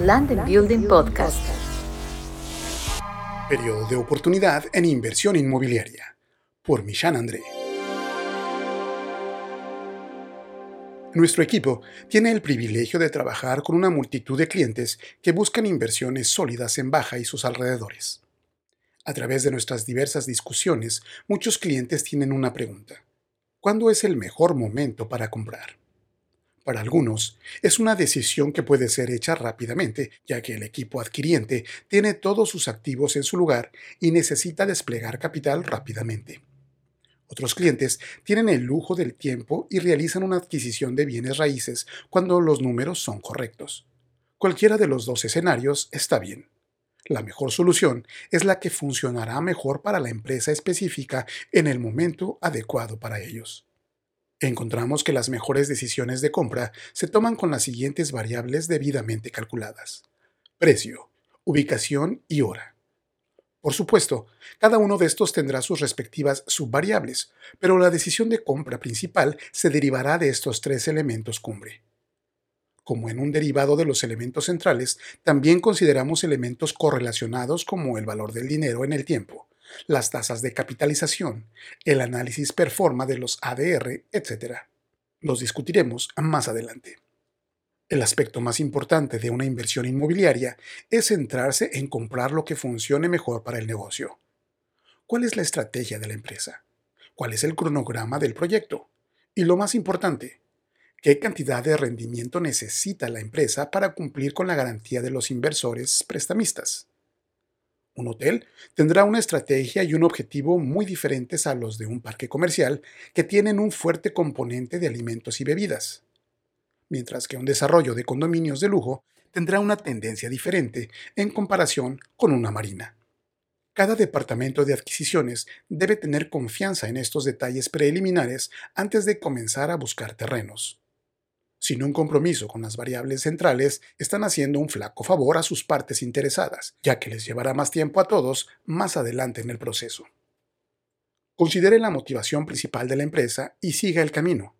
Land and Building Podcast. Periodo de oportunidad en inversión inmobiliaria. Por Michan André. Nuestro equipo tiene el privilegio de trabajar con una multitud de clientes que buscan inversiones sólidas en Baja y sus alrededores. A través de nuestras diversas discusiones, muchos clientes tienen una pregunta. ¿Cuándo es el mejor momento para comprar? Para algunos, es una decisión que puede ser hecha rápidamente, ya que el equipo adquiriente tiene todos sus activos en su lugar y necesita desplegar capital rápidamente. Otros clientes tienen el lujo del tiempo y realizan una adquisición de bienes raíces cuando los números son correctos. Cualquiera de los dos escenarios está bien. La mejor solución es la que funcionará mejor para la empresa específica en el momento adecuado para ellos. Encontramos que las mejores decisiones de compra se toman con las siguientes variables debidamente calculadas. Precio, ubicación y hora. Por supuesto, cada uno de estos tendrá sus respectivas subvariables, pero la decisión de compra principal se derivará de estos tres elementos cumbre. Como en un derivado de los elementos centrales, también consideramos elementos correlacionados como el valor del dinero en el tiempo, las tasas de capitalización, el análisis performa de los ADR, etc. Los discutiremos más adelante. El aspecto más importante de una inversión inmobiliaria es centrarse en comprar lo que funcione mejor para el negocio. ¿Cuál es la estrategia de la empresa? ¿Cuál es el cronograma del proyecto? Y lo más importante, qué cantidad de rendimiento necesita la empresa para cumplir con la garantía de los inversores prestamistas. Un hotel tendrá una estrategia y un objetivo muy diferentes a los de un parque comercial que tienen un fuerte componente de alimentos y bebidas, mientras que un desarrollo de condominios de lujo tendrá una tendencia diferente en comparación con una marina. Cada departamento de adquisiciones debe tener confianza en estos detalles preliminares antes de comenzar a buscar terrenos sin un compromiso con las variables centrales, están haciendo un flaco favor a sus partes interesadas, ya que les llevará más tiempo a todos más adelante en el proceso. Considere la motivación principal de la empresa y siga el camino.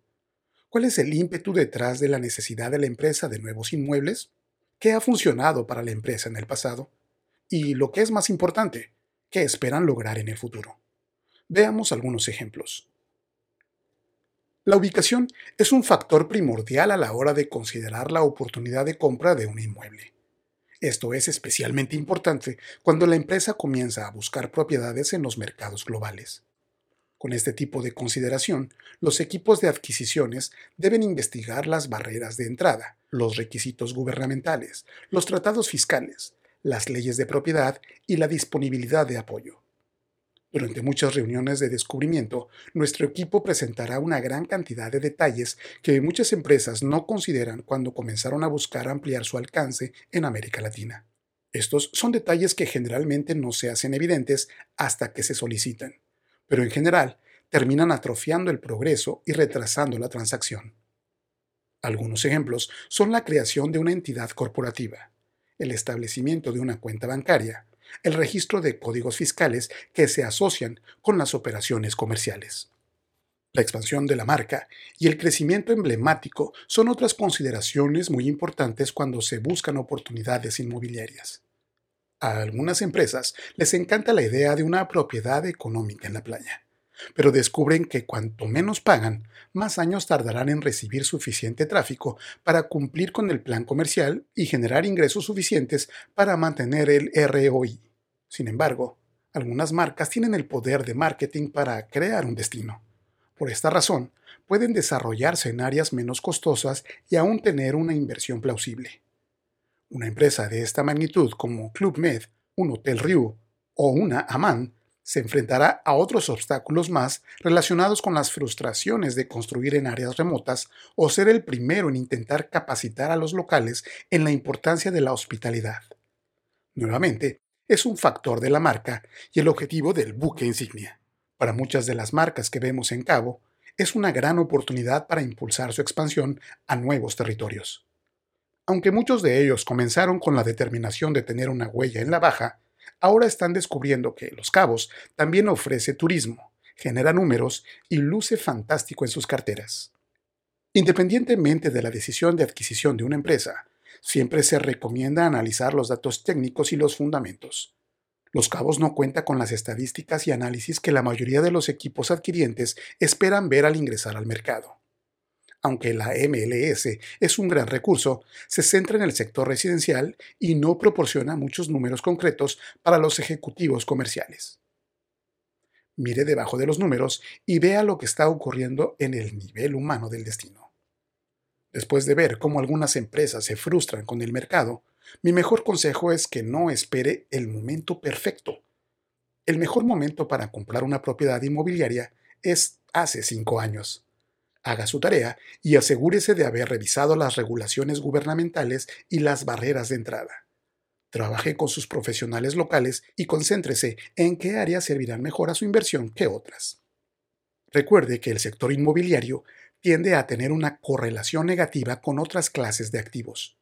¿Cuál es el ímpetu detrás de la necesidad de la empresa de nuevos inmuebles? ¿Qué ha funcionado para la empresa en el pasado? Y lo que es más importante, ¿qué esperan lograr en el futuro? Veamos algunos ejemplos. La ubicación es un factor primordial a la hora de considerar la oportunidad de compra de un inmueble. Esto es especialmente importante cuando la empresa comienza a buscar propiedades en los mercados globales. Con este tipo de consideración, los equipos de adquisiciones deben investigar las barreras de entrada, los requisitos gubernamentales, los tratados fiscales, las leyes de propiedad y la disponibilidad de apoyo. Durante muchas reuniones de descubrimiento, nuestro equipo presentará una gran cantidad de detalles que muchas empresas no consideran cuando comenzaron a buscar ampliar su alcance en América Latina. Estos son detalles que generalmente no se hacen evidentes hasta que se solicitan, pero en general terminan atrofiando el progreso y retrasando la transacción. Algunos ejemplos son la creación de una entidad corporativa, el establecimiento de una cuenta bancaria, el registro de códigos fiscales que se asocian con las operaciones comerciales. La expansión de la marca y el crecimiento emblemático son otras consideraciones muy importantes cuando se buscan oportunidades inmobiliarias. A algunas empresas les encanta la idea de una propiedad económica en la playa, pero descubren que cuanto menos pagan, más años tardarán en recibir suficiente tráfico para cumplir con el plan comercial y generar ingresos suficientes para mantener el ROI. Sin embargo, algunas marcas tienen el poder de marketing para crear un destino. Por esta razón, pueden desarrollarse en áreas menos costosas y aún tener una inversión plausible. Una empresa de esta magnitud como Club Med, un Hotel Riu o una Aman se enfrentará a otros obstáculos más relacionados con las frustraciones de construir en áreas remotas o ser el primero en intentar capacitar a los locales en la importancia de la hospitalidad. Nuevamente, es un factor de la marca y el objetivo del buque insignia. Para muchas de las marcas que vemos en Cabo, es una gran oportunidad para impulsar su expansión a nuevos territorios. Aunque muchos de ellos comenzaron con la determinación de tener una huella en la baja, ahora están descubriendo que Los Cabos también ofrece turismo, genera números y luce fantástico en sus carteras. Independientemente de la decisión de adquisición de una empresa, siempre se recomienda analizar los datos técnicos y los fundamentos. Los Cabos no cuenta con las estadísticas y análisis que la mayoría de los equipos adquirientes esperan ver al ingresar al mercado. Aunque la MLS es un gran recurso, se centra en el sector residencial y no proporciona muchos números concretos para los ejecutivos comerciales. Mire debajo de los números y vea lo que está ocurriendo en el nivel humano del destino. Después de ver cómo algunas empresas se frustran con el mercado, mi mejor consejo es que no espere el momento perfecto. El mejor momento para comprar una propiedad inmobiliaria es hace cinco años. Haga su tarea y asegúrese de haber revisado las regulaciones gubernamentales y las barreras de entrada. Trabaje con sus profesionales locales y concéntrese en qué áreas servirán mejor a su inversión que otras. Recuerde que el sector inmobiliario tiende a tener una correlación negativa con otras clases de activos.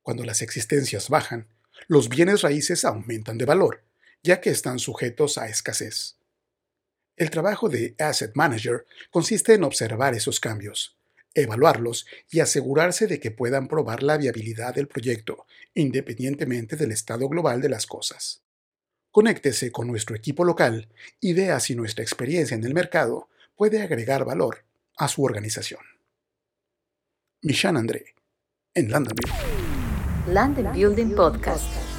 Cuando las existencias bajan, los bienes raíces aumentan de valor, ya que están sujetos a escasez. El trabajo de Asset Manager consiste en observar esos cambios, evaluarlos y asegurarse de que puedan probar la viabilidad del proyecto, independientemente del estado global de las cosas. Conéctese con nuestro equipo local y vea si nuestra experiencia en el mercado puede agregar valor a su organización. Mishan André, en London. Land Building Podcast.